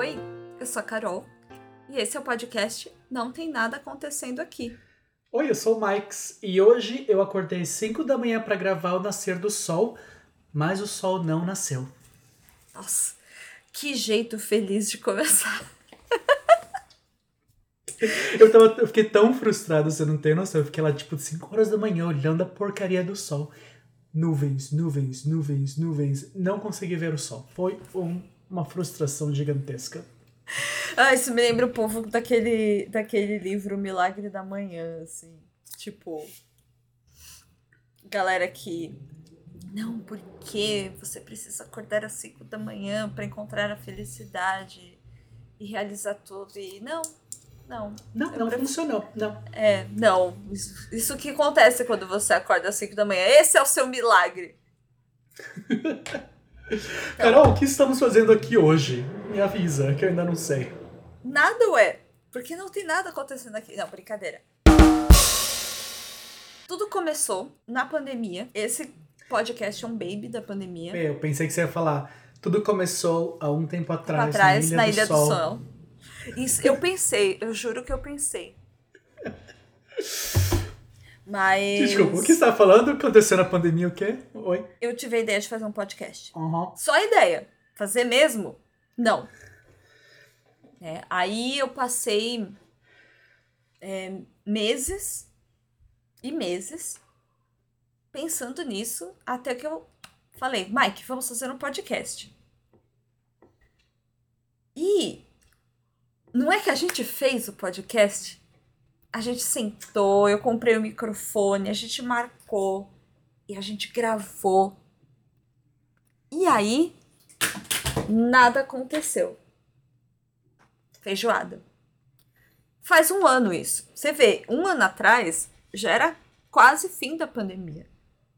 Oi, eu sou a Carol e esse é o podcast Não Tem Nada Acontecendo Aqui. Oi, eu sou o Mikes e hoje eu acordei 5 da manhã para gravar o nascer do sol, mas o sol não nasceu. Nossa, que jeito feliz de começar. eu, tava, eu fiquei tão frustrado, você não tem noção. Eu fiquei lá tipo 5 horas da manhã olhando a porcaria do sol. Nuvens, nuvens, nuvens, nuvens. Não consegui ver o sol. Foi um, uma frustração gigantesca. Ah, isso me lembra um pouco daquele, daquele livro Milagre da Manhã, assim. Tipo. Galera que. Não, porque você precisa acordar às 5 da manhã para encontrar a felicidade e realizar tudo. E não, não. Não, não prefiro... funcionou. Não. É, não. Isso, isso que acontece quando você acorda às 5 da manhã. Esse é o seu milagre. Carol, o que estamos fazendo aqui hoje? Me avisa, que eu ainda não sei. Nada, ué. Porque não tem nada acontecendo aqui. Não, brincadeira. Tudo começou na pandemia. Esse podcast é um baby da pandemia. Eu pensei que você ia falar. Tudo começou há um tempo atrás, tempo atrás na Ilha, na Ilha do, do, Sol. Isso, eu pensei, eu juro que eu pensei. Mas. Desculpa, o que você tá falando? Aconteceu na pandemia o quê? Oi? Eu tive a ideia de fazer um podcast. Uhum. Só a ideia. Fazer mesmo? Não. É, aí eu passei é, meses e meses pensando nisso, até que eu falei, Mike, vamos fazer um podcast. E não é que a gente fez o podcast a gente sentou, eu comprei o microfone, a gente marcou e a gente gravou. E aí, nada aconteceu. Feijoada. Faz um ano isso. Você vê, um ano atrás já era quase fim da pandemia.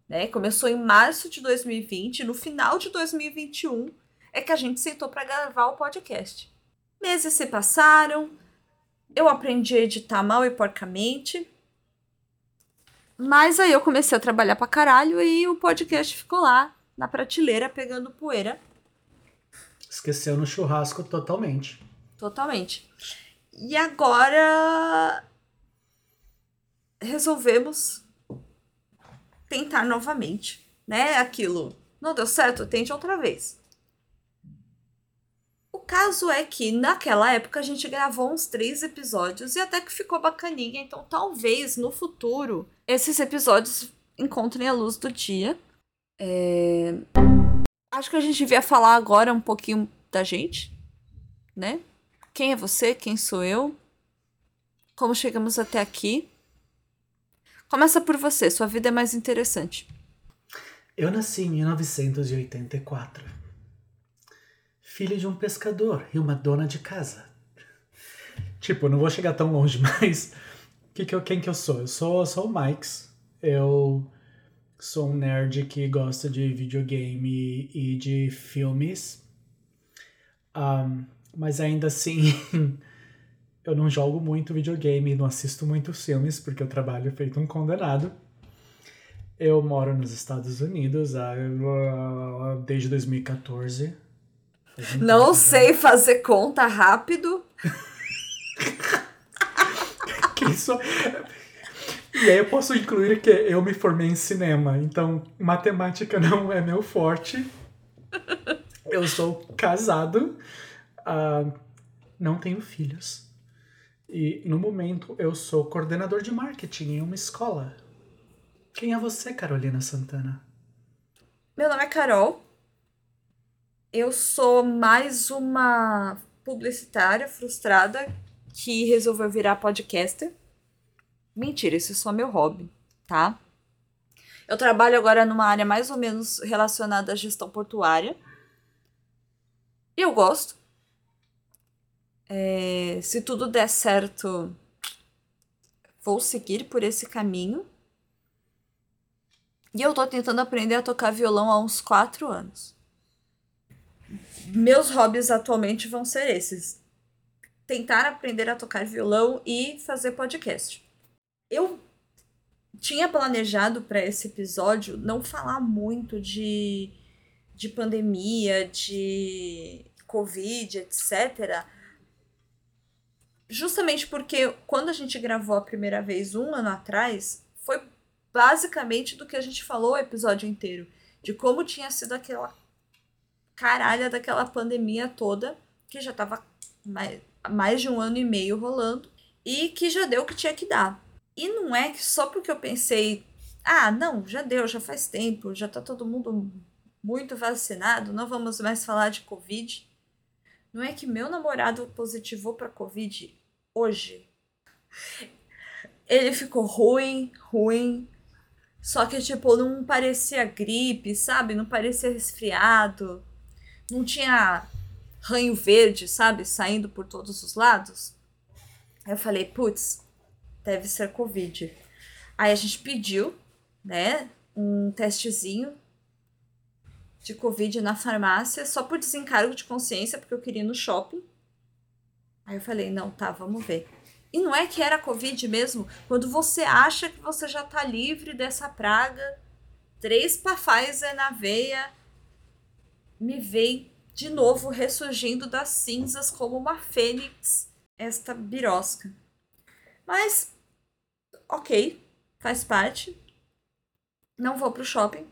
Né? Começou em março de 2020, no final de 2021 é que a gente sentou para gravar o podcast. Meses se passaram, eu aprendi a editar mal e porcamente. Mas aí eu comecei a trabalhar pra caralho e o podcast ficou lá, na prateleira, pegando poeira. Esqueceu no churrasco totalmente. Totalmente. E agora resolvemos tentar novamente, né? Aquilo não deu certo, tente outra vez caso é que naquela época a gente gravou uns três episódios e até que ficou bacaninha, então talvez no futuro esses episódios encontrem a luz do dia. É... Acho que a gente devia falar agora um pouquinho da gente, né? Quem é você? Quem sou eu? Como chegamos até aqui? Começa por você, sua vida é mais interessante. Eu nasci em 1984 filho de um pescador e uma dona de casa. Tipo, não vou chegar tão longe, mas que que eu, quem que eu sou? Eu sou, sou o Mikes. Eu sou um nerd que gosta de videogame e de filmes. Um, mas ainda assim, eu não jogo muito videogame, não assisto muitos filmes, porque eu trabalho feito um condenado. Eu moro nos Estados Unidos há, desde 2014. Não sei fazer conta rápido. isso... E aí eu posso incluir que eu me formei em cinema, então matemática não é meu forte. Eu sou casado, uh, não tenho filhos. E no momento eu sou coordenador de marketing em uma escola. Quem é você, Carolina Santana? Meu nome é Carol, eu sou mais uma publicitária frustrada que resolveu virar podcaster. Mentira, isso é só meu hobby, tá? Eu trabalho agora numa área mais ou menos relacionada à gestão portuária. E eu gosto. É, se tudo der certo, vou seguir por esse caminho. E eu tô tentando aprender a tocar violão há uns quatro anos meus hobbies atualmente vão ser esses: tentar aprender a tocar violão e fazer podcast. Eu tinha planejado para esse episódio não falar muito de, de pandemia, de Covid, etc. Justamente porque quando a gente gravou a primeira vez um ano atrás, foi basicamente do que a gente falou o episódio inteiro. De como tinha sido aquela caralha daquela pandemia toda, que já tava mais, mais de um ano e meio rolando, e que já deu o que tinha que dar. E não é que só porque eu pensei, ah, não, já deu, já faz tempo, já tá todo mundo muito vacinado, não vamos mais falar de Covid. Não é que meu namorado positivou para Covid hoje. Ele ficou ruim, ruim. Só que, tipo, não parecia gripe, sabe? Não parecia resfriado. Não tinha ranho verde, sabe? Saindo por todos os lados. Eu falei, putz, deve ser Covid. Aí a gente pediu, né, um testezinho de Covid na farmácia, só por desencargo de consciência, porque eu queria ir no shopping. Aí eu falei, não, tá, vamos ver. E não é que era Covid mesmo, quando você acha que você já tá livre dessa praga, três Pfizer na veia, me veio de novo ressurgindo das cinzas como uma fênix, esta birosca. Mas, ok, faz parte. Não vou pro shopping,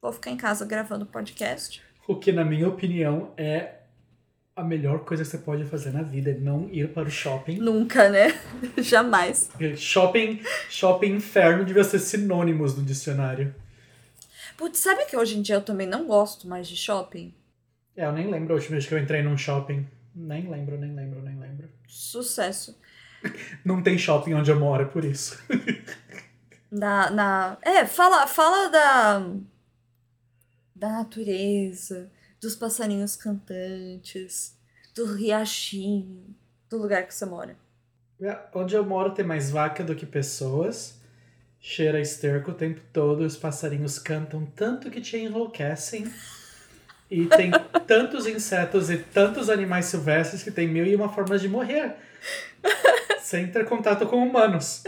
vou ficar em casa gravando podcast. O que, na minha opinião, é a melhor coisa que você pode fazer na vida, é não ir para o shopping. Nunca, né? Jamais. Shopping, shopping inferno devia ser sinônimos no dicionário. Putz, sabe que hoje em dia eu também não gosto mais de shopping? É, eu nem lembro a última vez que eu entrei num shopping. Nem lembro, nem lembro, nem lembro. Sucesso. Não tem shopping onde eu moro, é por isso. na, na... É, fala, fala da da natureza, dos passarinhos cantantes, do riachinho, do lugar que você mora. É, onde eu moro tem mais vaca do que pessoas. Cheira esterco o tempo todo, os passarinhos cantam tanto que te enlouquecem. E tem tantos insetos e tantos animais silvestres que tem mil e uma formas de morrer. sem ter contato com humanos.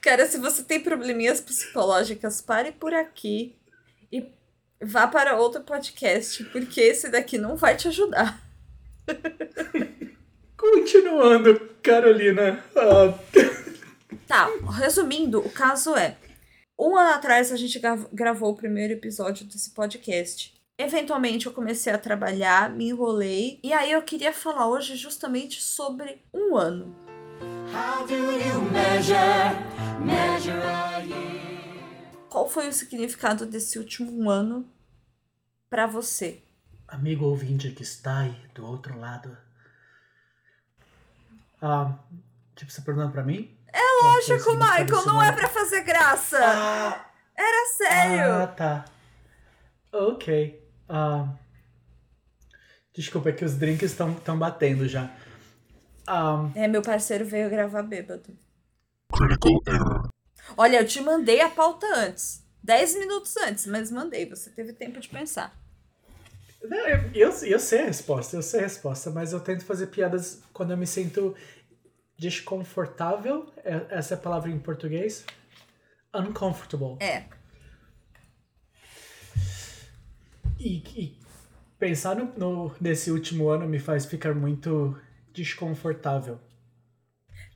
Cara, se você tem probleminhas psicológicas, pare por aqui e vá para outro podcast, porque esse daqui não vai te ajudar. Continuando, Carolina. Uh... Tá, resumindo, o caso é: um ano atrás a gente gravou o primeiro episódio desse podcast. Eventualmente eu comecei a trabalhar, me enrolei, e aí eu queria falar hoje justamente sobre um ano. How do you measure, measure a year? qual foi o significado desse último ano para você? Amigo ouvinte que está aí do outro lado. Ah, tipo, você perguntando pra mim? É lógico, Michael, não é pra fazer graça. Ah, Era sério. Ah, tá. Ok. Ah, desculpa, é que os drinks estão batendo já. Um, é, meu parceiro veio gravar bêbado. Critical error. Olha, eu te mandei a pauta antes. Dez minutos antes, mas mandei. Você teve tempo de pensar. Não, eu, eu, eu sei a resposta, eu sei a resposta, mas eu tento fazer piadas quando eu me sinto desconfortável. É, essa é a palavra em português. Uncomfortable. É. E, e pensar no, no, nesse último ano me faz ficar muito desconfortável.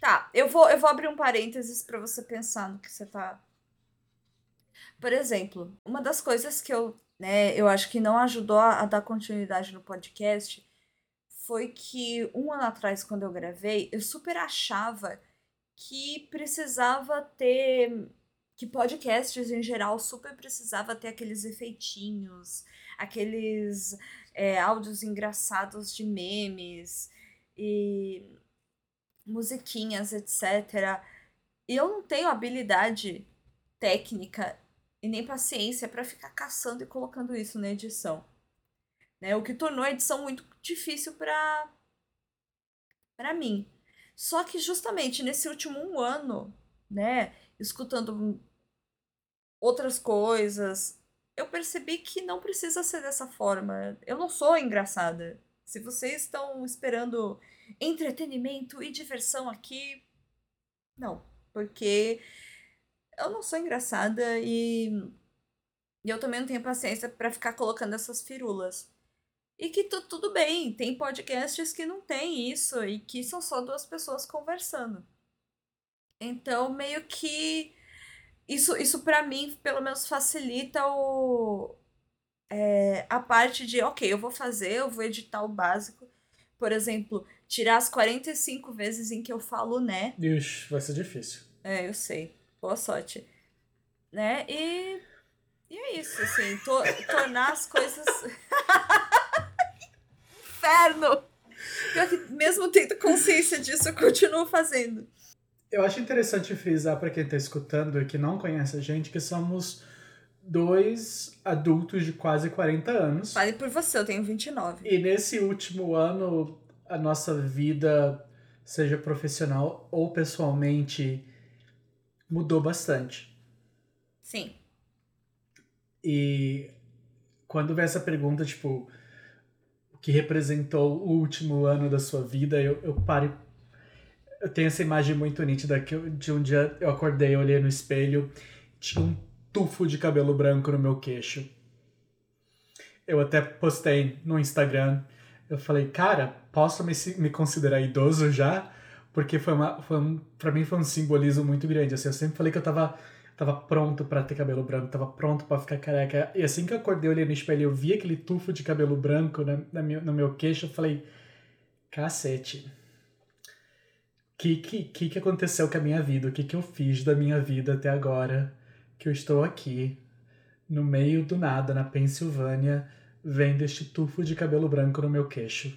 Tá, eu vou, eu vou abrir um parênteses para você pensar no que você tá. Por exemplo, uma das coisas que eu, né, eu acho que não ajudou a, a dar continuidade no podcast foi que um ano atrás, quando eu gravei, eu super achava que precisava ter. que podcasts em geral super precisava ter aqueles efeitinhos, aqueles é, áudios engraçados de memes. E musiquinhas, etc. E eu não tenho habilidade técnica e nem paciência para ficar caçando e colocando isso na edição. Né? O que tornou a edição muito difícil para para mim. Só que justamente nesse último um ano, né, escutando outras coisas, eu percebi que não precisa ser dessa forma. Eu não sou engraçada. Se vocês estão esperando entretenimento e diversão aqui. Não, porque eu não sou engraçada e, e eu também não tenho paciência para ficar colocando essas firulas. E que tu, tudo bem, tem podcasts que não tem isso e que são só duas pessoas conversando. Então, meio que isso, isso para mim, pelo menos, facilita o, é, a parte de, ok, eu vou fazer, eu vou editar o básico. Por exemplo, tirar as 45 vezes em que eu falo né. Ixi, vai ser difícil. É, eu sei. Boa sorte. Né? E. E é isso, assim, to tornar as coisas. Inferno! Pior que mesmo tendo consciência disso, eu continuo fazendo. Eu acho interessante frisar para quem está escutando e que não conhece a gente que somos dois adultos de quase 40 anos. Fale por você, eu tenho 29. E nesse último ano, a nossa vida, seja profissional ou pessoalmente, mudou bastante. Sim. E quando vem essa pergunta, tipo, que representou o último ano da sua vida, eu, eu paro. Eu tenho essa imagem muito nítida que eu, de um dia eu acordei, olhei no espelho, tinha um tufo de cabelo branco no meu queixo. Eu até postei no Instagram. Eu falei, cara, posso me, me considerar idoso já? Porque foi uma, foi um, pra mim foi um simbolismo muito grande. Assim, eu sempre falei que eu tava, tava pronto para ter cabelo branco, tava pronto para ficar careca. E assim que eu acordei, eu olhei no espelho eu vi aquele tufo de cabelo branco na, na meu, no meu queixo, eu falei, cacete. O que, que, que aconteceu com a minha vida? O que, que eu fiz da minha vida até agora? que eu estou aqui, no meio do nada, na Pensilvânia, vendo este tufo de cabelo branco no meu queixo.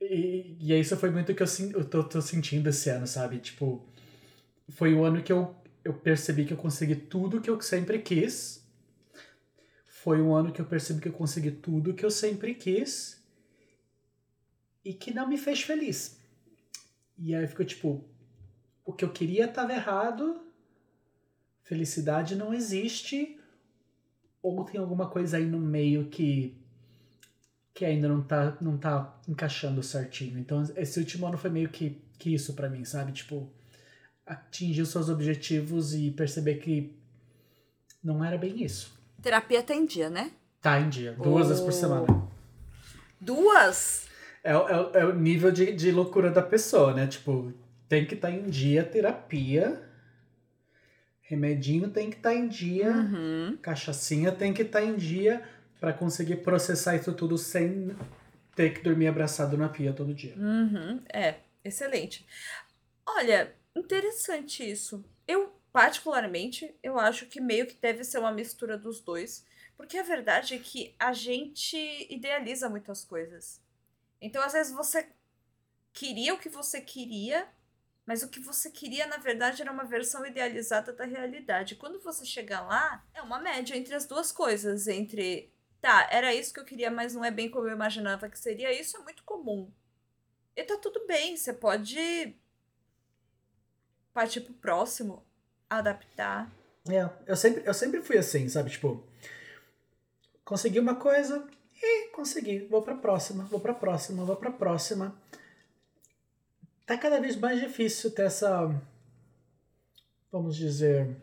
E, e isso foi muito o que eu, eu tô, tô sentindo esse ano, sabe? Tipo, foi o ano que eu, eu percebi que eu consegui tudo que eu sempre quis. Foi um ano que eu percebi que eu consegui tudo que eu sempre quis e que não me fez feliz. E aí ficou tipo, o que eu queria estava errado felicidade não existe ou tem alguma coisa aí no meio que que ainda não tá não tá encaixando certinho. Então esse último ano foi meio que que isso para mim, sabe? Tipo, atingir os seus objetivos e perceber que não era bem isso. Terapia tá em dia, né? Tá em dia, duas oh. vezes por semana. Duas? É, é, é o nível de, de loucura da pessoa, né? Tipo, tem que estar tá em dia terapia Remedinho tem que estar tá em dia, uhum. cachaçinha tem que estar tá em dia para conseguir processar isso tudo sem ter que dormir abraçado na pia todo dia. Uhum. É, excelente. Olha, interessante isso. Eu, particularmente, eu acho que meio que deve ser uma mistura dos dois. Porque a verdade é que a gente idealiza muitas coisas. Então, às vezes, você queria o que você queria, mas o que você queria, na verdade, era uma versão idealizada da realidade. Quando você chegar lá, é uma média entre as duas coisas. Entre, tá, era isso que eu queria, mas não é bem como eu imaginava que seria. Isso é muito comum. E tá tudo bem, você pode partir pro próximo, adaptar. É, eu sempre, eu sempre fui assim, sabe? Tipo, consegui uma coisa e consegui. Vou pra próxima, vou pra próxima, vou pra próxima tá cada vez mais difícil ter essa, vamos dizer,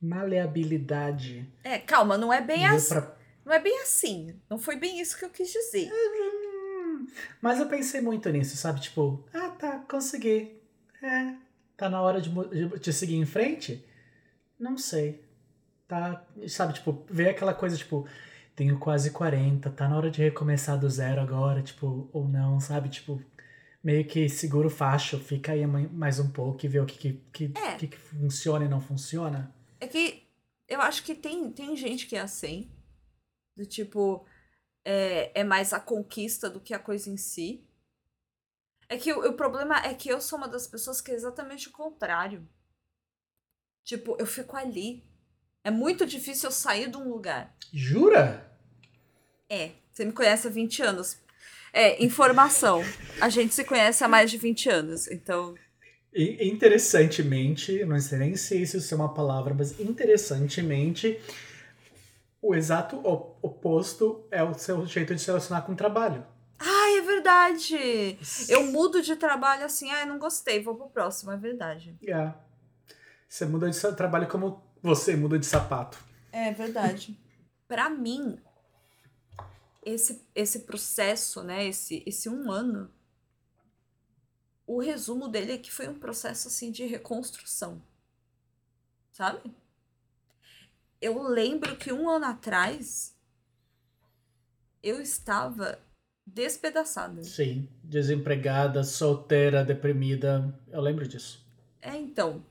maleabilidade. É, calma, não é bem assim. Pra... Não é bem assim. Não foi bem isso que eu quis dizer. Mas eu pensei muito nisso, sabe? Tipo, ah, tá, consegui. É, tá na hora de, de, de seguir em frente? Não sei. Tá, sabe, tipo, ver aquela coisa, tipo, tenho quase 40, tá na hora de recomeçar do zero agora, tipo, ou não, sabe? Tipo, meio que segura o facho, fica aí mais um pouco e vê o que, que, que, é. que, que funciona e não funciona. É que eu acho que tem, tem gente que é assim. Do tipo, é, é mais a conquista do que a coisa em si. É que o, o problema é que eu sou uma das pessoas que é exatamente o contrário. Tipo, eu fico ali. É muito difícil eu sair de um lugar. Jura? É. Você me conhece há 20 anos. É, informação. A gente se conhece há mais de 20 anos, então. Interessantemente, não sei nem se isso é uma palavra, mas interessantemente, o exato oposto é o seu jeito de se relacionar com o trabalho. Ah, é verdade! Eu mudo de trabalho assim, ah, não gostei, vou pro próximo, é verdade. É. Você muda de trabalho como você muda de sapato. É verdade. para mim, esse, esse processo, né? Esse, esse um ano. O resumo dele é que foi um processo assim de reconstrução. Sabe? Eu lembro que um ano atrás eu estava despedaçada. Sim, desempregada, solteira, deprimida. Eu lembro disso. É, então.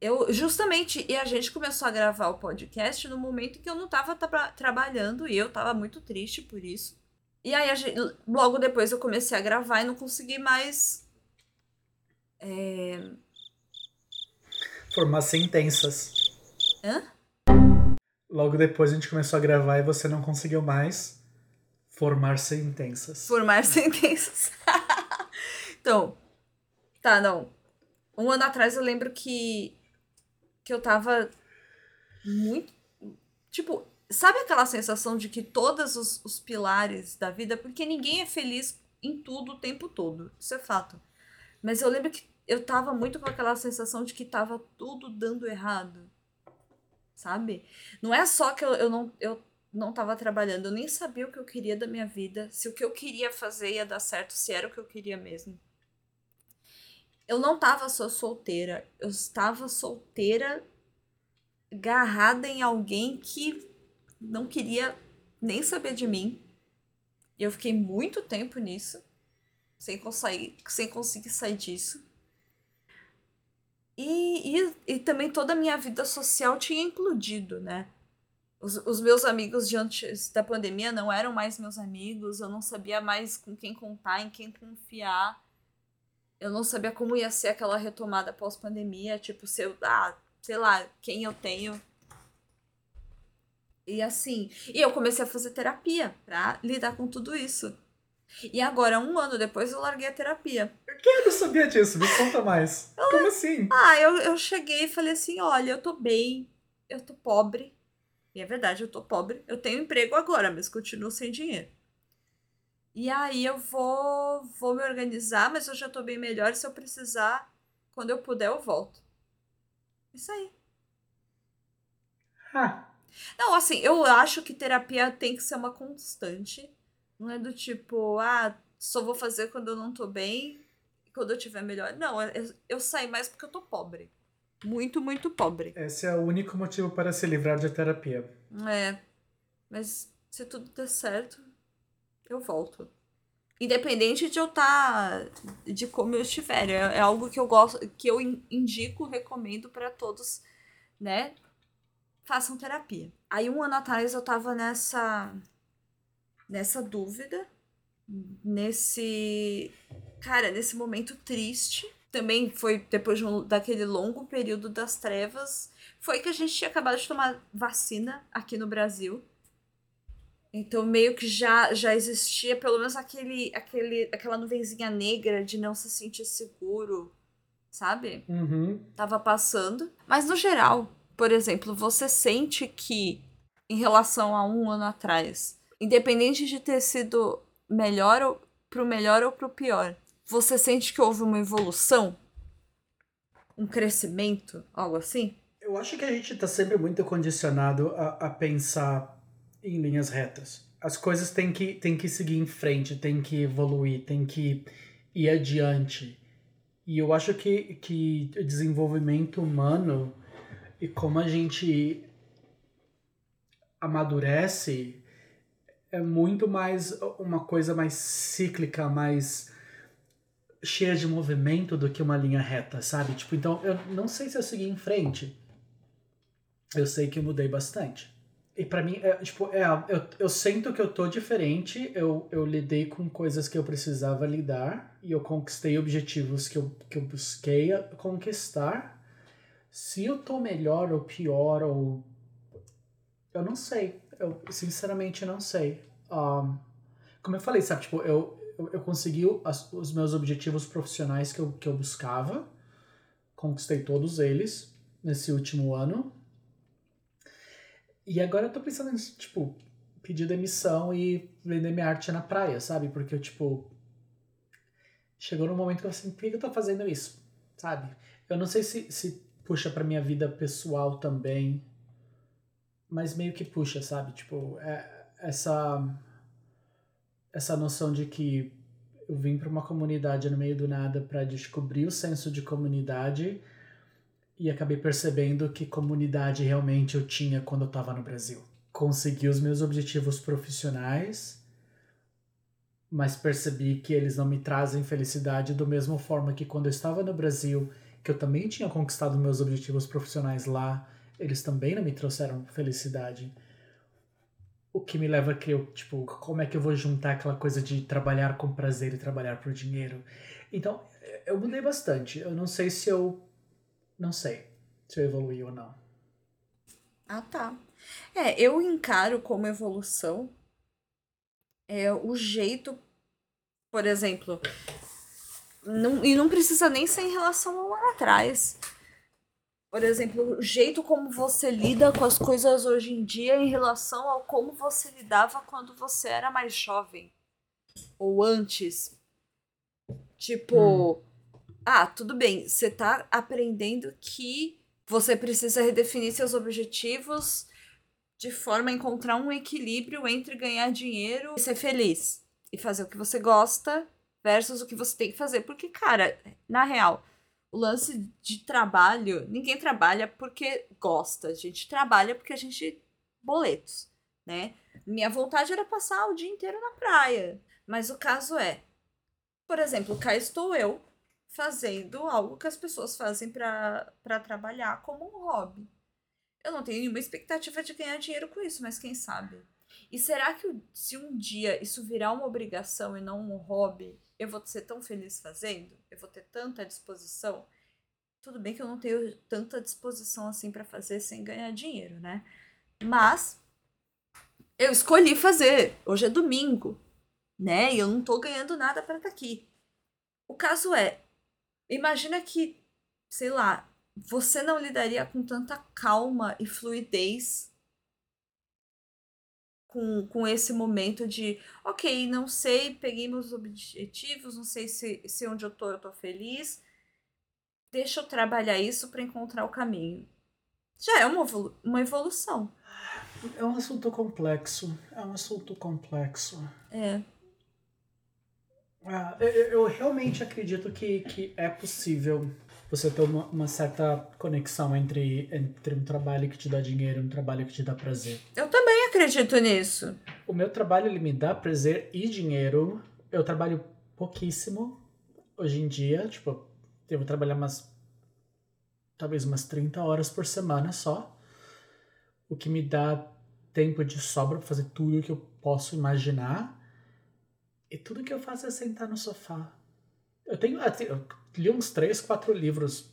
Eu justamente e a gente começou a gravar o podcast no momento em que eu não estava tra trabalhando e eu estava muito triste por isso. E aí gente, logo depois eu comecei a gravar e não consegui mais é... formar sentenças. Hã? Logo depois a gente começou a gravar e você não conseguiu mais Formar sentenças. Formar sentenças. então, tá, não. Um ano atrás eu lembro que, que eu tava muito. Tipo, sabe aquela sensação de que todos os, os pilares da vida. Porque ninguém é feliz em tudo o tempo todo. Isso é fato. Mas eu lembro que eu tava muito com aquela sensação de que tava tudo dando errado. Sabe? Não é só que eu, eu não. Eu não estava trabalhando, eu nem sabia o que eu queria da minha vida, se o que eu queria fazer ia dar certo, se era o que eu queria mesmo. Eu não estava só solteira, eu estava solteira, agarrada em alguém que não queria nem saber de mim. E eu fiquei muito tempo nisso, sem conseguir, sem conseguir sair disso. E, e, e também toda a minha vida social tinha implodido, né? Os, os meus amigos de antes da pandemia não eram mais meus amigos, eu não sabia mais com quem contar, em quem confiar. Eu não sabia como ia ser aquela retomada pós-pandemia, tipo, se eu, ah, sei lá, quem eu tenho. E assim, e eu comecei a fazer terapia pra lidar com tudo isso. E agora, um ano depois, eu larguei a terapia. Que eu não sabia disso, me conta mais. Como assim? Ah, eu, eu cheguei e falei assim: olha, eu tô bem, eu tô pobre, e é verdade, eu tô pobre. Eu tenho emprego agora, mas continuo sem dinheiro. E aí eu vou, vou me organizar, mas eu já tô bem melhor. Se eu precisar, quando eu puder, eu volto. Isso aí. Ah. Não, assim, eu acho que terapia tem que ser uma constante. Não é do tipo, ah, só vou fazer quando eu não tô bem, quando eu tiver melhor. Não, eu, eu saí mais porque eu tô pobre muito, muito pobre. Esse é o único motivo para se livrar de terapia. É. Mas se tudo der certo, eu volto. Independente de eu estar. Tá, de como eu estiver. É, é algo que eu gosto, que eu indico, recomendo para todos, né? Façam terapia. Aí um ano atrás eu tava nessa. nessa dúvida. Nesse. Cara, nesse momento triste também foi depois de um, daquele longo período das trevas, foi que a gente tinha acabado de tomar vacina aqui no Brasil. Então meio que já já existia pelo menos aquele, aquele aquela nuvenzinha negra de não se sentir seguro, sabe? Uhum. Tava passando. Mas no geral, por exemplo, você sente que em relação a um ano atrás, independente de ter sido melhor ou pro melhor ou pro pior, você sente que houve uma evolução? Um crescimento? Algo assim? Eu acho que a gente está sempre muito condicionado a, a pensar em linhas retas. As coisas têm que, têm que seguir em frente, têm que evoluir, têm que ir adiante. E eu acho que, que o desenvolvimento humano e como a gente amadurece é muito mais uma coisa mais cíclica, mais cheia de movimento do que uma linha reta, sabe? Tipo, então eu não sei se eu segui em frente. Eu sei que eu mudei bastante. E para mim, é, tipo, é, eu, eu sinto que eu tô diferente, eu, eu lidei com coisas que eu precisava lidar e eu conquistei objetivos que eu, que eu busquei conquistar. Se eu tô melhor ou pior, ou. Eu não sei. Eu sinceramente não sei. Um, como eu falei, sabe, tipo, eu, eu, eu consegui os meus objetivos profissionais que eu, que eu buscava, conquistei todos eles nesse último ano. E agora eu tô pensando em, tipo, pedir demissão e vender minha arte na praia, sabe? Porque eu, tipo. Chegou num momento que eu assim, por que eu tô fazendo isso? Sabe? Eu não sei se, se puxa pra minha vida pessoal também, mas meio que puxa, sabe? Tipo, é, essa essa noção de que eu vim para uma comunidade no meio do nada para descobrir o senso de comunidade e acabei percebendo que comunidade realmente eu tinha quando eu estava no Brasil. Consegui os meus objetivos profissionais, mas percebi que eles não me trazem felicidade da mesma forma que quando eu estava no Brasil, que eu também tinha conquistado meus objetivos profissionais lá, eles também não me trouxeram felicidade o que me leva a crer, tipo, como é que eu vou juntar aquela coisa de trabalhar com prazer e trabalhar por dinheiro. Então, eu mudei bastante. Eu não sei se eu. Não sei se eu evoluí ou não. Ah, tá. É, eu encaro como evolução é o jeito, por exemplo, não, e não precisa nem ser em relação ao lá atrás. Por exemplo, o jeito como você lida com as coisas hoje em dia em relação ao como você lidava quando você era mais jovem. Ou antes. Tipo, hum. ah, tudo bem, você tá aprendendo que você precisa redefinir seus objetivos de forma a encontrar um equilíbrio entre ganhar dinheiro e ser feliz. E fazer o que você gosta versus o que você tem que fazer. Porque, cara, na real, o lance de trabalho, ninguém trabalha porque gosta, a gente trabalha porque a gente boletos, né? Minha vontade era passar o dia inteiro na praia, mas o caso é, por exemplo, cá estou eu fazendo algo que as pessoas fazem para trabalhar como um hobby. Eu não tenho nenhuma expectativa de ganhar dinheiro com isso, mas quem sabe? E será que se um dia isso virar uma obrigação e não um hobby, eu vou ser tão feliz fazendo? Eu vou ter tanta disposição? Tudo bem que eu não tenho tanta disposição assim para fazer sem ganhar dinheiro, né? Mas eu escolhi fazer. Hoje é domingo, né? E eu não tô ganhando nada para estar tá aqui. O caso é, imagina que, sei lá, você não lidaria com tanta calma e fluidez com, com esse momento de, ok, não sei, peguei meus objetivos, não sei se, se onde eu tô eu tô feliz, deixa eu trabalhar isso para encontrar o caminho. Já é uma, evolu uma evolução. É um assunto complexo. É um assunto complexo. É. Ah, eu, eu realmente acredito que, que é possível você ter uma, uma, certa conexão entre, entre um trabalho que te dá dinheiro e um trabalho que te dá prazer. Eu também acredito nisso. O meu trabalho ele me dá prazer e dinheiro. Eu trabalho pouquíssimo hoje em dia, tipo, eu vou trabalhar umas talvez umas 30 horas por semana só, o que me dá tempo de sobra para fazer tudo o que eu posso imaginar. E tudo que eu faço é sentar no sofá eu tenho. Eu li uns três, quatro livros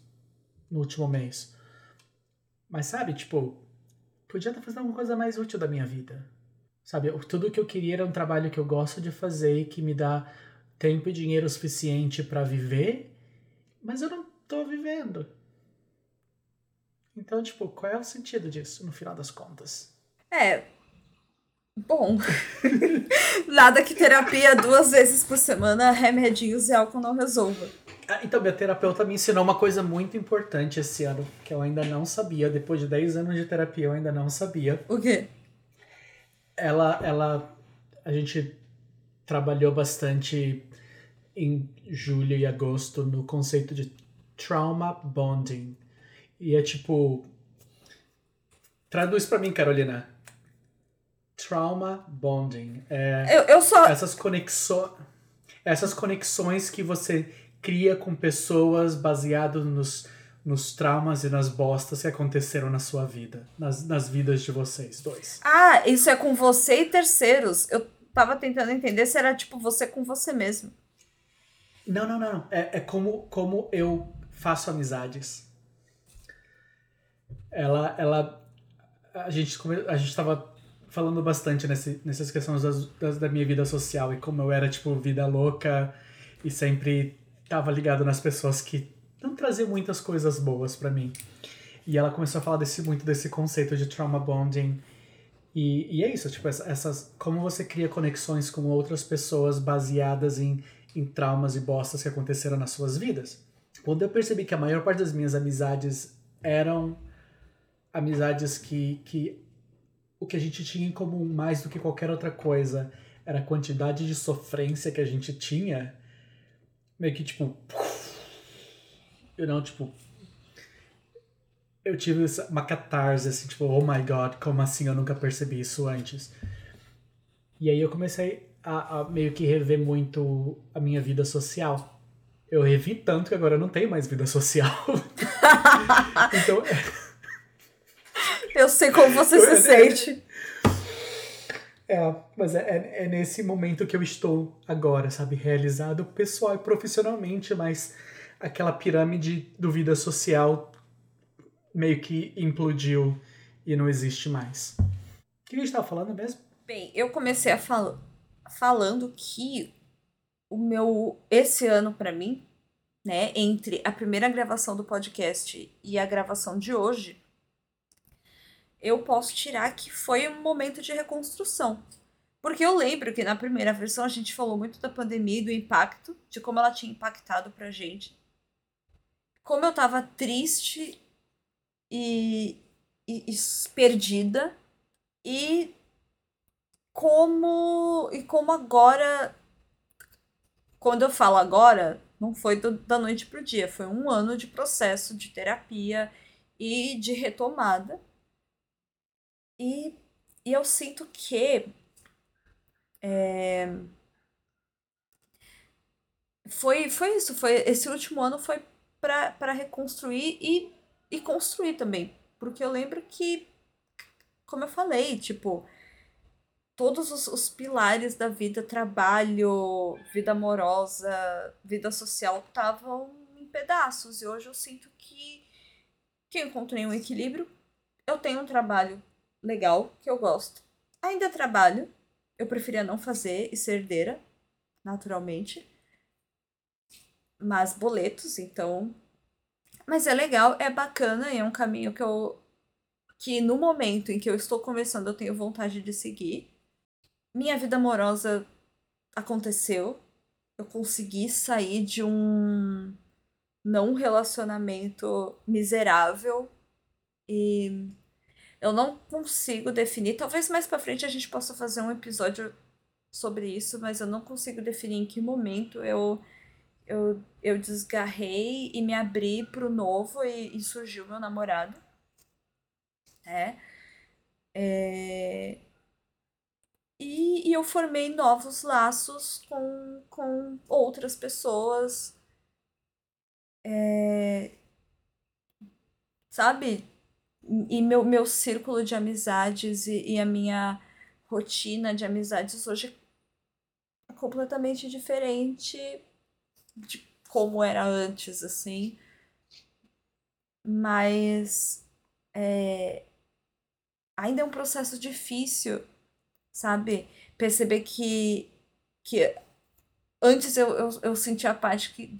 no último mês. Mas sabe, tipo, podia estar fazendo alguma coisa mais útil da minha vida. Sabe, tudo que eu queria era um trabalho que eu gosto de fazer e que me dá tempo e dinheiro suficiente para viver, mas eu não tô vivendo. Então, tipo, qual é o sentido disso no final das contas? É, Bom, nada que terapia duas vezes por semana, remedinhos e álcool não resolva. Ah, então, minha terapeuta me ensinou uma coisa muito importante esse ano, que eu ainda não sabia. Depois de 10 anos de terapia, eu ainda não sabia. O quê? Ela, ela, a gente trabalhou bastante em julho e agosto no conceito de trauma bonding. E é tipo. Traduz para mim, Carolina trauma bonding. É eu, eu só. Essas conexões. Essas conexões que você cria com pessoas baseado nos, nos traumas e nas bostas que aconteceram na sua vida. Nas, nas vidas de vocês dois. Ah, isso é com você e terceiros. Eu tava tentando entender se era tipo você com você mesmo. Não, não, não. É, é como, como eu faço amizades. Ela, ela, a gente, a gente tava falando bastante nesse, nessas questões das, das, da minha vida social e como eu era, tipo, vida louca e sempre tava ligado nas pessoas que não traziam muitas coisas boas para mim. E ela começou a falar desse, muito desse conceito de trauma bonding. E, e é isso, tipo, essas, como você cria conexões com outras pessoas baseadas em, em traumas e bostas que aconteceram nas suas vidas. Quando eu percebi que a maior parte das minhas amizades eram amizades que, que o que a gente tinha em comum mais do que qualquer outra coisa era a quantidade de sofrência que a gente tinha, meio que tipo. Eu não, tipo. Eu tive uma catarse, assim, tipo, oh my god, como assim eu nunca percebi isso antes? E aí eu comecei a, a meio que rever muito a minha vida social. Eu revi tanto que agora eu não tenho mais vida social. então. Eu sei como você se sente. É, mas é, é, é, nesse momento que eu estou agora, sabe? Realizado pessoal e profissionalmente, mas aquela pirâmide do vida social meio que implodiu e não existe mais. O que a gente estava falando mesmo? Bem, eu comecei a fal falando que o meu esse ano para mim, né, entre a primeira gravação do podcast e a gravação de hoje, eu posso tirar que foi um momento de reconstrução. Porque eu lembro que na primeira versão a gente falou muito da pandemia e do impacto, de como ela tinha impactado pra gente. Como eu tava triste e, e, e perdida. E como e como agora quando eu falo agora, não foi do, da noite pro dia, foi um ano de processo de terapia e de retomada e, e eu sinto que é, foi, foi isso, foi esse último ano foi para reconstruir e, e construir também. Porque eu lembro que, como eu falei, tipo, todos os, os pilares da vida, trabalho, vida amorosa, vida social, estavam em pedaços. E hoje eu sinto que, que eu encontrei um equilíbrio. Eu tenho um trabalho legal, que eu gosto. Ainda trabalho. Eu preferia não fazer e ser herdeira, naturalmente. Mas boletos, então. Mas é legal, é bacana e é um caminho que eu. que no momento em que eu estou conversando eu tenho vontade de seguir. Minha vida amorosa aconteceu. Eu consegui sair de um não relacionamento miserável e eu não consigo definir. Talvez mais para frente a gente possa fazer um episódio sobre isso, mas eu não consigo definir em que momento eu eu, eu desgarrei e me abri pro novo e, e surgiu meu namorado. É. é... E, e eu formei novos laços com, com outras pessoas. É... Sabe? E meu, meu círculo de amizades e, e a minha rotina de amizades hoje é completamente diferente de como era antes, assim. Mas é, ainda é um processo difícil, sabe? Perceber que, que antes eu, eu, eu sentia a parte que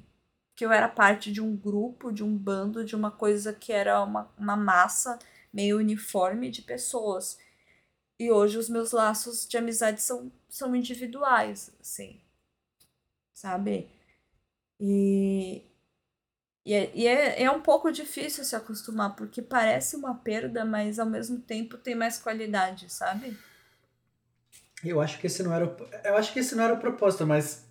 que eu era parte de um grupo, de um bando, de uma coisa que era uma, uma massa meio uniforme de pessoas. E hoje os meus laços de amizade são, são individuais, assim. Sabe? E, e, é, e é, é um pouco difícil se acostumar, porque parece uma perda, mas ao mesmo tempo tem mais qualidade, sabe? Eu acho que esse não era o, eu acho que esse não era o propósito, mas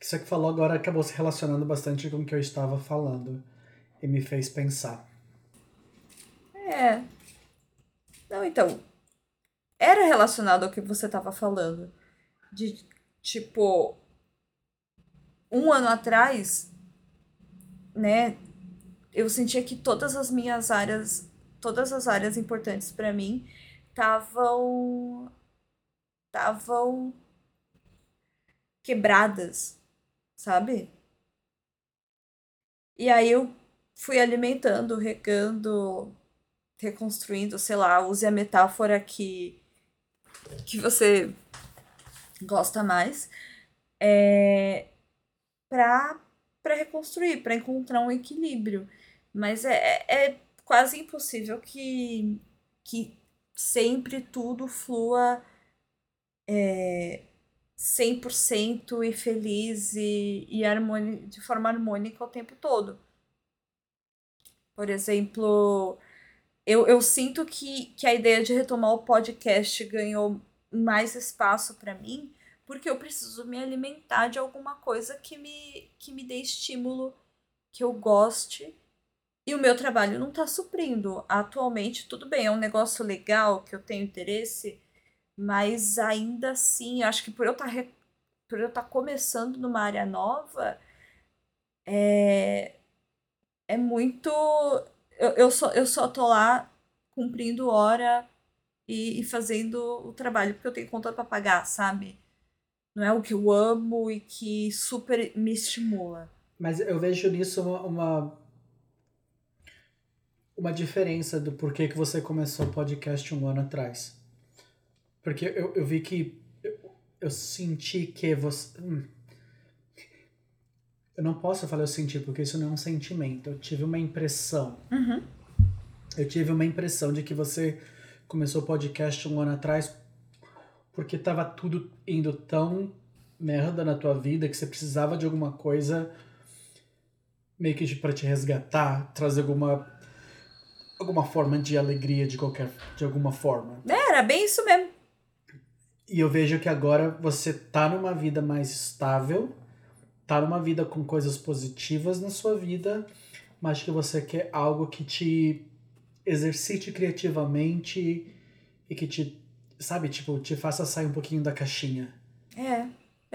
que você falou agora acabou se relacionando bastante com o que eu estava falando e me fez pensar. É. Não, então. Era relacionado ao que você estava falando. De, tipo. Um ano atrás, né? Eu sentia que todas as minhas áreas. Todas as áreas importantes para mim estavam. estavam quebradas sabe? E aí eu fui alimentando, regando, reconstruindo, sei lá, use a metáfora que, que você gosta mais, é, para reconstruir, para encontrar um equilíbrio. Mas é, é, é quase impossível que, que sempre tudo flua é, 100% e feliz e, e harmoni de forma harmônica o tempo todo. Por exemplo, eu, eu sinto que, que a ideia de retomar o podcast ganhou mais espaço para mim, porque eu preciso me alimentar de alguma coisa que me, que me dê estímulo, que eu goste. E o meu trabalho não está suprindo. Atualmente, tudo bem, é um negócio legal que eu tenho interesse, mas ainda assim, acho que por eu estar tá por eu estar tá começando numa área nova, é, é muito. Eu, eu, só, eu só tô lá cumprindo hora e, e fazendo o trabalho, porque eu tenho conta para pagar, sabe? Não é o que eu amo e que super me estimula. Mas eu vejo nisso uma, uma, uma diferença do porquê que você começou o podcast um ano atrás. Porque eu, eu vi que eu, eu senti que você. Hum, eu não posso falar eu senti, porque isso não é um sentimento. Eu tive uma impressão. Uhum. Eu tive uma impressão de que você começou o podcast um ano atrás porque tava tudo indo tão merda na tua vida que você precisava de alguma coisa meio que para te resgatar, trazer alguma alguma forma de alegria de qualquer de alguma forma. É, era bem isso mesmo. E eu vejo que agora você tá numa vida mais estável tá numa vida com coisas positivas na sua vida, mas que você quer algo que te exercite criativamente e que te, sabe, tipo, te faça sair um pouquinho da caixinha. É,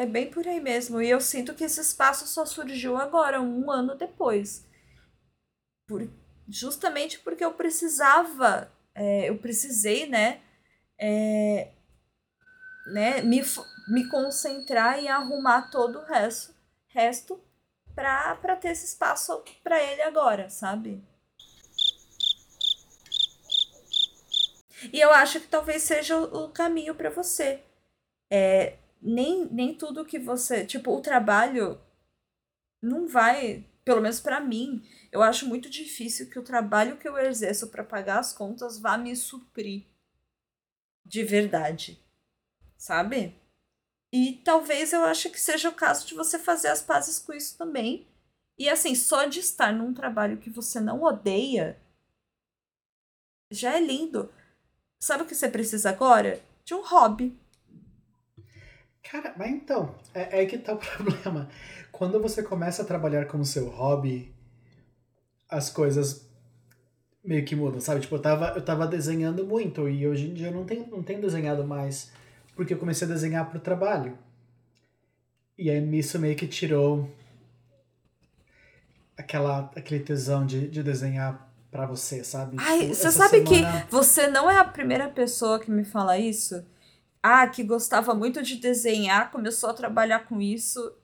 é bem por aí mesmo. E eu sinto que esse espaço só surgiu agora, um ano depois. Por, justamente porque eu precisava, é, eu precisei, né, é, né me, me concentrar e arrumar todo o resto resto para ter esse espaço para ele agora, sabe? E eu acho que talvez seja o, caminho para você. É, nem, nem tudo que você. Tipo, o trabalho não vai. Pelo menos para mim, eu acho muito difícil que o trabalho que eu exerço para pagar as contas vá me suprir de verdade. Sabe? E talvez eu ache que seja o caso de você fazer as pazes com isso também. E assim, só de estar num trabalho que você não odeia já é lindo. Sabe o que você precisa agora? De um hobby. Cara, mas então, é, é que tá o problema. Quando você começa a trabalhar como seu hobby, as coisas meio que mudam, sabe? Tipo, eu tava, eu tava desenhando muito e hoje em dia eu não tenho, não tenho desenhado mais porque eu comecei a desenhar para o trabalho. E aí isso meio que tirou aquela, aquele tesão de, de desenhar para você, sabe? Ai, tipo, você sabe semana... que você não é a primeira pessoa que me fala isso? Ah, que gostava muito de desenhar, começou a trabalhar com isso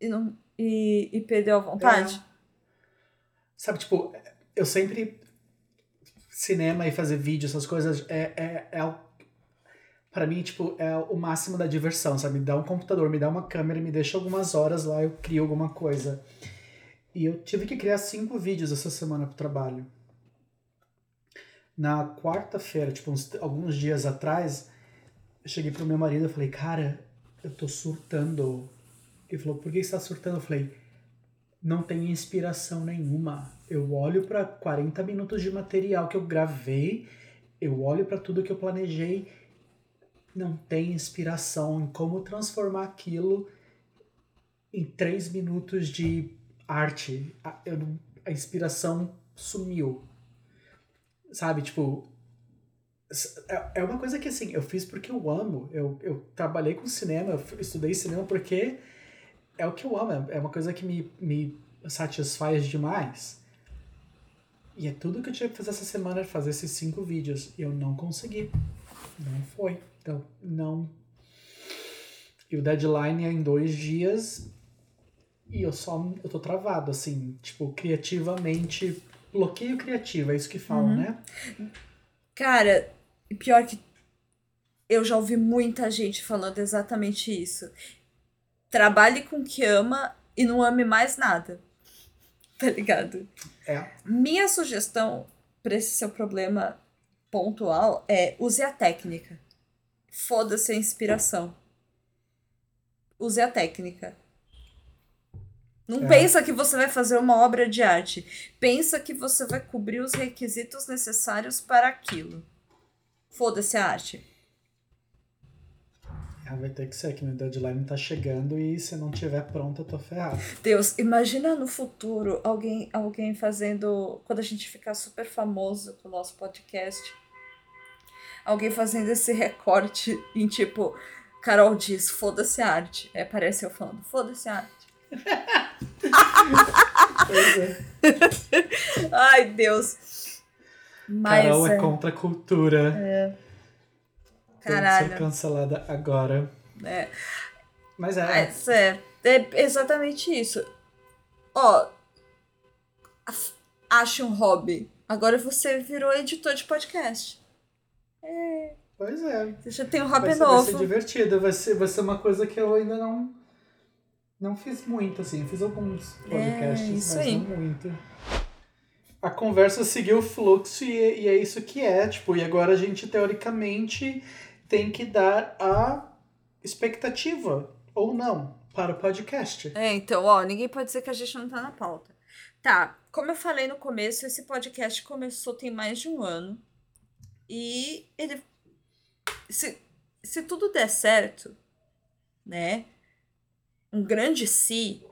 e, não, e, e perdeu a vontade? É. Sabe, tipo, eu sempre. Cinema e fazer vídeo, essas coisas, é, é, é para mim, tipo, é o máximo da diversão, sabe? Me dá um computador, me dá uma câmera, me deixa algumas horas lá, eu crio alguma coisa. E eu tive que criar cinco vídeos essa semana pro trabalho. Na quarta-feira, tipo, uns, alguns dias atrás, eu cheguei pro meu marido e falei, cara, eu tô surtando. Ele falou, por que você tá surtando? Eu falei, não tenho inspiração nenhuma. Eu olho para 40 minutos de material que eu gravei, eu olho para tudo que eu planejei não tem inspiração em como transformar aquilo em três minutos de arte. A, eu, a inspiração sumiu. Sabe, tipo. É, é uma coisa que assim, eu fiz porque eu amo. Eu, eu trabalhei com cinema, eu estudei cinema porque é o que eu amo. É uma coisa que me, me satisfaz demais. E é tudo que eu tinha que fazer essa semana, fazer esses cinco vídeos. E eu não consegui. Não foi. Então, não. E o deadline é em dois dias e eu só eu tô travado, assim, tipo, criativamente. Bloqueio criativo, é isso que falam, uhum. né? Cara, pior que eu já ouvi muita gente falando exatamente isso. Trabalhe com o que ama e não ame mais nada. Tá ligado? É. Minha sugestão para esse seu problema pontual é use a técnica. Foda-se a inspiração. Use a técnica. Não É. pensa que você vai fazer uma obra de arte. Pensa que você vai cobrir os requisitos necessários para aquilo. Foda-se a arte. Ah, vai ter que ser que meu deadline tá chegando e se não tiver pronto eu tô ferrado. Deus, imagina no futuro alguém, alguém fazendo. Quando a gente ficar super famoso com o nosso podcast. Alguém fazendo esse recorte em tipo. Carol diz, foda-se a arte. É, parece eu falando, foda-se a arte. É. Ai, Deus. Mas. Carol é é, contra a cultura. Tem que ser caralho. cancelada agora. É. Mas é. Mas é, é exatamente isso. Ó, ache um hobby. Agora você virou editor de podcast. Pois é. Você já tem um Vai hobby ser, vai ser novo. divertido. Vai ser, vai ser uma coisa que eu ainda não. Não fiz muito, assim. Eu fiz alguns podcasts, É, isso mas aí. não muito. A conversa seguiu o fluxo e, e é isso que é. Tipo, e agora a gente, teoricamente, tem que dar a expectativa, ou não, para o podcast. É, então, ó, ninguém pode dizer que a gente não tá na pauta. Tá, como eu falei no começo, esse podcast começou tem mais de um ano. E ele. Se, se tudo der certo, né? Um grande se.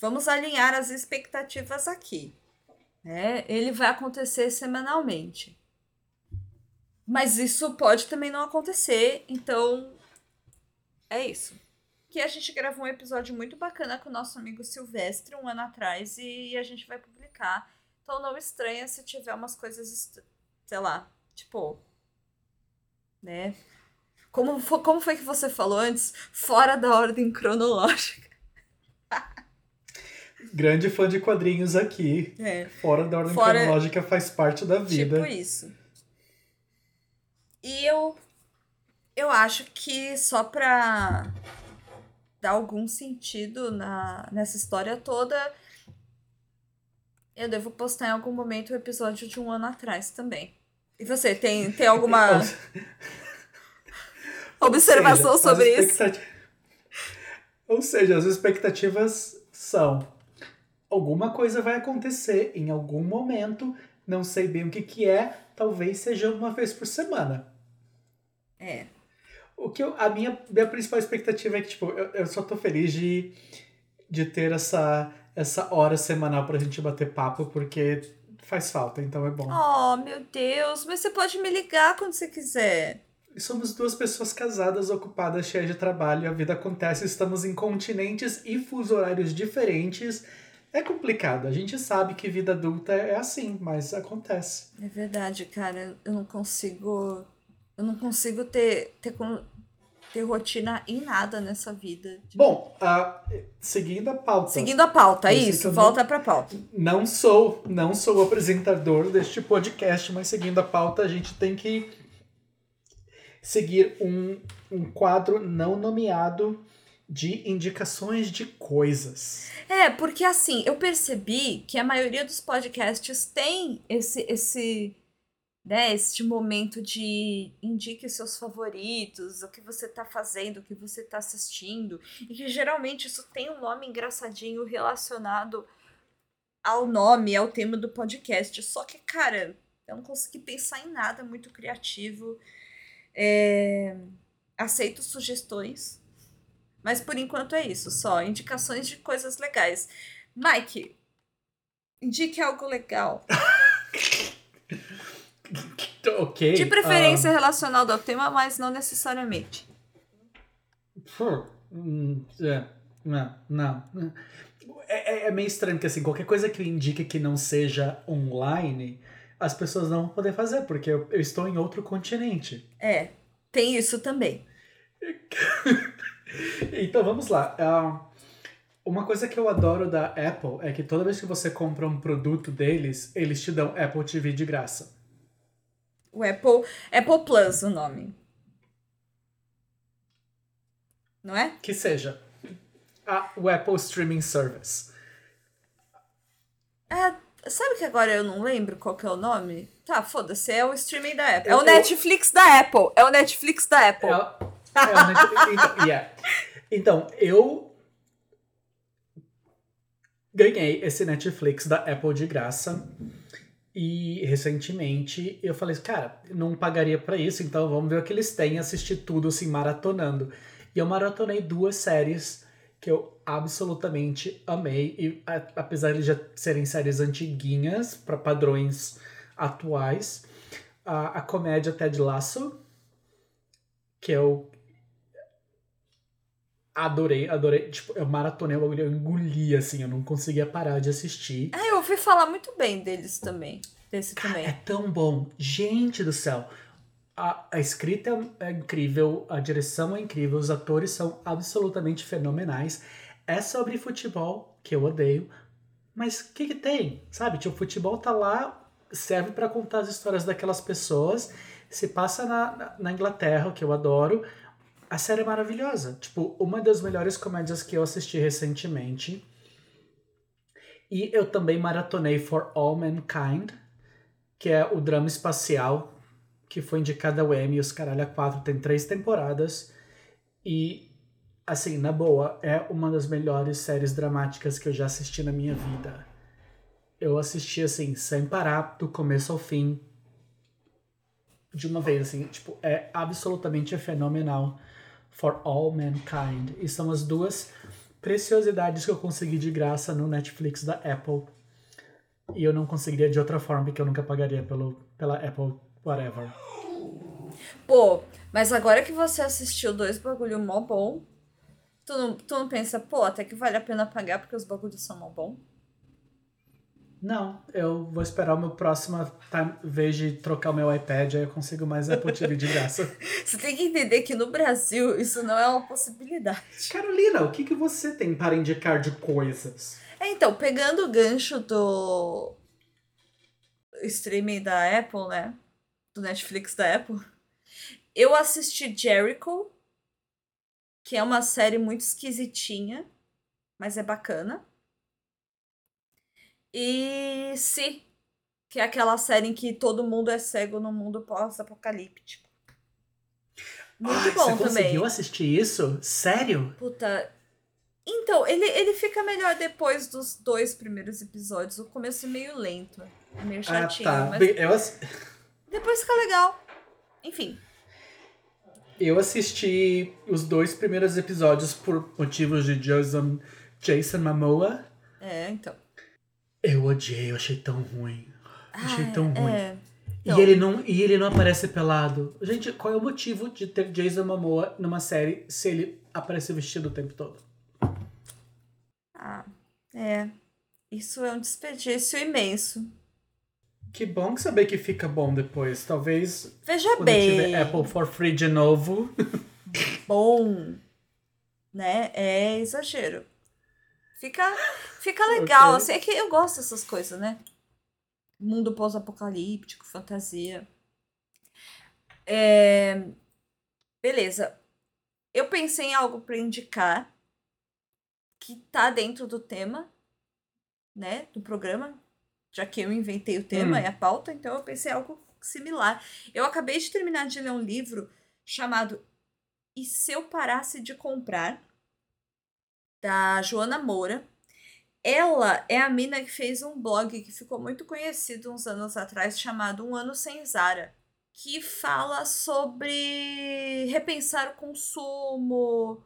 Vamos alinhar as expectativas aqui. Né? Ele vai acontecer semanalmente. Mas isso pode também não acontecer, então. É isso que a gente gravou um episódio muito bacana com o nosso amigo Silvestre um ano atrás e a gente vai publicar. Então não estranha se tiver umas coisas, sei lá, tipo, né? Como, como foi que você falou antes? Fora da ordem cronológica. Grande fã de quadrinhos aqui. É. Fora da ordem Fora- cronológica faz parte da vida. Tipo isso. E eu eu acho que só pra dar algum sentido na, nessa história toda, eu devo postar em algum momento o episódio de um ano atrás também. E você, tem, tem alguma observação seja, sobre isso? Ou seja, as expectativas são alguma coisa vai acontecer em algum momento, não sei bem o que que é, talvez seja uma vez por semana. É. O que eu, a minha, minha principal expectativa é que, tipo, eu, eu só tô feliz de, de ter essa, essa hora semanal pra gente bater papo, porque faz falta, então é bom. Oh, meu Deus, mas você pode me ligar quando você quiser. E Somos duas pessoas casadas, ocupadas, cheias de trabalho, a vida acontece, estamos em continentes e fuso horários diferentes. É complicado, a gente sabe que vida adulta é assim, mas acontece. É verdade, cara. Eu não consigo. Eu não consigo ter, ter, ter rotina em nada nessa vida. Bom, ah, seguindo a pauta. Seguindo a pauta, isso, volta pra pauta. Não sou, não sou o apresentador deste podcast, mas seguindo a pauta, a gente tem que seguir um, um quadro não nomeado de indicações de coisas. É, porque assim, eu percebi que a maioria dos podcasts tem esse esse né, este momento de indique seus favoritos, o que você tá fazendo, o que você tá assistindo, e que geralmente isso tem um nome engraçadinho relacionado ao nome, ao tema do podcast. Só que, cara, eu não consegui pensar em nada muito criativo. É, Aceito sugestões. Mas por enquanto é isso, só indicações de coisas legais. Mike, indique algo legal. Ok. De preferência relacionado ao tema, mas não necessariamente. ah, hum, é, não, não. É, é- é meio estranho que assim, qualquer coisa que indique que não seja online, as pessoas não vão poder fazer, porque eu, eu estou em outro continente. É, tem isso também. Então vamos lá. Ah, uma coisa que eu adoro da Apple é que toda vez que você compra um produto deles, eles te dão Apple TV de graça. O Apple, Apple Plus, o nome. Não é? Que seja a, o Apple Streaming Service. É, sabe que agora eu não lembro qual que é o nome? Tá, foda-se, é o streaming da Apple. É Eu- o Netflix da Apple. É o Netflix da Apple. É, é o Netflix- então, yeah. Então, eu ganhei esse Netflix da Apple de graça. E recentemente eu falei, cara, não pagaria para isso, então vamos ver o que eles têm, assistir tudo assim, maratonando. E eu maratonei duas séries que eu absolutamente amei. E a, apesar de já serem séries antiguinhas para padrões atuais, a, a comédia Ted Lasso, que eu adorei, adorei. Tipo, eu maratonei o bagulho, eu engoli, assim, eu não conseguia parar de assistir. Ah, eu ouvi falar muito bem deles também. Desse Cara, também. é tão bom. Gente do céu. A, a escrita é incrível, a direção é incrível, os atores são absolutamente fenomenais. É sobre futebol, que eu odeio, mas o que, que tem? Sabe? Tipo, o futebol tá lá, serve para contar as histórias daquelas pessoas, se passa na, na, na Inglaterra, que eu adoro. A série é maravilhosa. Tipo, uma das melhores comédias que eu assisti recentemente. E eu também maratonei For All Mankind, que é o drama espacial que foi indicado ao Emmy, os caralho a quatro, tem três temporadas. E, assim, na boa, é uma das melhores séries dramáticas que eu já assisti na minha vida. Eu assisti, assim, sem parar, do começo ao fim, de uma vez, assim, tipo, é absolutamente fenomenal. For All Mankind. E são as duas preciosidades que eu consegui de graça no Netflix da Apple. E eu não conseguiria de outra forma, porque eu nunca pagaria pelo, pela Apple whatever. Pô, mas agora que você assistiu dois bagulho mó bom, tu não, tu não pensa, pô, até que vale a pena pagar porque os bagulhos são mó bom? Não, eu vou esperar o meu próximo time, vez de trocar o meu iPad, aí eu consigo mais Apple TV de graça. Você tem que entender que no Brasil isso não é uma possibilidade. Carolina, o que, que você tem para indicar de coisas? É, então, pegando o gancho do streaming da Apple, né? Do Netflix da Apple, eu assisti Jericho, que é uma série muito esquisitinha, mas é bacana. E Si, que é aquela série em que todo mundo é cego no mundo pós-apocalíptico. Muito Ai, bom você também. conseguiu assistir isso? Sério? Puta. Então, ele, ele fica melhor depois dos dois primeiros episódios. O começo é meio lento. É meio chatinho, ah, tá. mas Eu, depois fica legal. Enfim. eu assisti os dois primeiros episódios por motivos de Jason, Jason Momoa. É, então. Eu odiei, eu achei tão ruim. Achei Ah, tão ruim. É. E, Então. ele não, e ele não aparece pelado. Gente, qual é o motivo de ter Jason Momoa numa série se ele aparece vestido o tempo todo? Ah, é. Isso é um desperdício imenso. Que bom que saber que fica bom depois. Talvez Veja quando bem. tiver Apple for free de novo. Bom. Né? É exagero. Fica, fica legal. Ok. Assim, é que eu gosto dessas coisas, né? Mundo pós-apocalíptico, fantasia. É, Beleza. Eu pensei em algo pra indicar que tá dentro do tema, né? Do programa. Já que eu inventei o tema Hum. e a pauta, então eu pensei em algo similar. Eu acabei de terminar de ler um livro chamado E Se Eu Parasse de Comprar, da Joana Moura. Ela é a mina que fez um blog que ficou muito conhecido uns anos atrás, chamado Um Ano Sem Zara, que fala sobre repensar o consumo,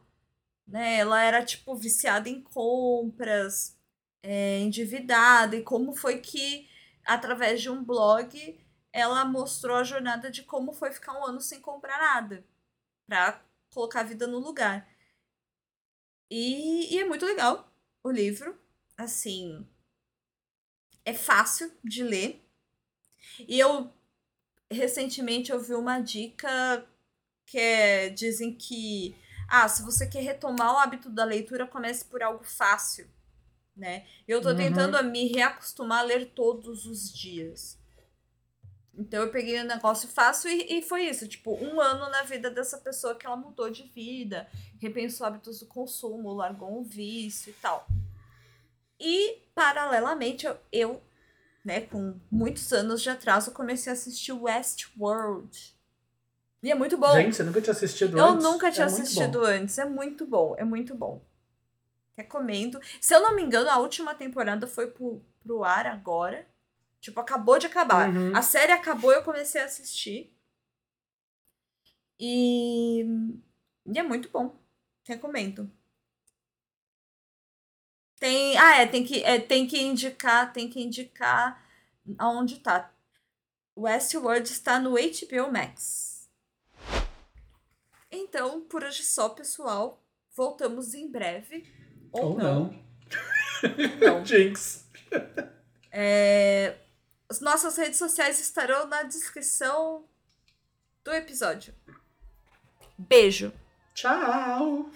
né? Ela era, tipo, viciada em compras, é, endividada, e como foi que, através de um blog, ela mostrou a jornada de como foi ficar um ano sem comprar nada, pra colocar a vida no lugar. E, e é muito legal o livro. Assim, é fácil de ler. E eu recentemente ouvi uma dica que é, dizem que ah, se você quer retomar o hábito da leitura, comece por algo fácil, né? Eu tô Uhum. tentando me reacostumar a ler todos os dias. Então eu peguei um negócio fácil e, e foi isso, tipo, um ano na vida dessa pessoa que ela mudou de vida, repensou hábitos do consumo, largou um vício e tal. E, paralelamente, eu, eu né, com muitos anos de atraso, comecei a assistir Westworld. E é muito bom. Gente, você nunca tinha assistido eu antes? nunca tinha É assistido antes. É muito bom, é muito bom. Recomendo. Se eu não me engano, a última temporada foi pro, pro ar agora. Tipo, acabou de acabar. Uhum. A série acabou e eu comecei a assistir. E. E é muito bom. Recomendo. Tem. Ah, é, tem que, é, tem que indicar, tem que indicar aonde tá. Westworld está no HBO Max. Então, por hoje só, pessoal. Voltamos em breve. Ou, Ou não. não. Não. Jinx. É, As nossas redes sociais estarão na descrição do episódio. Beijo! Tchau.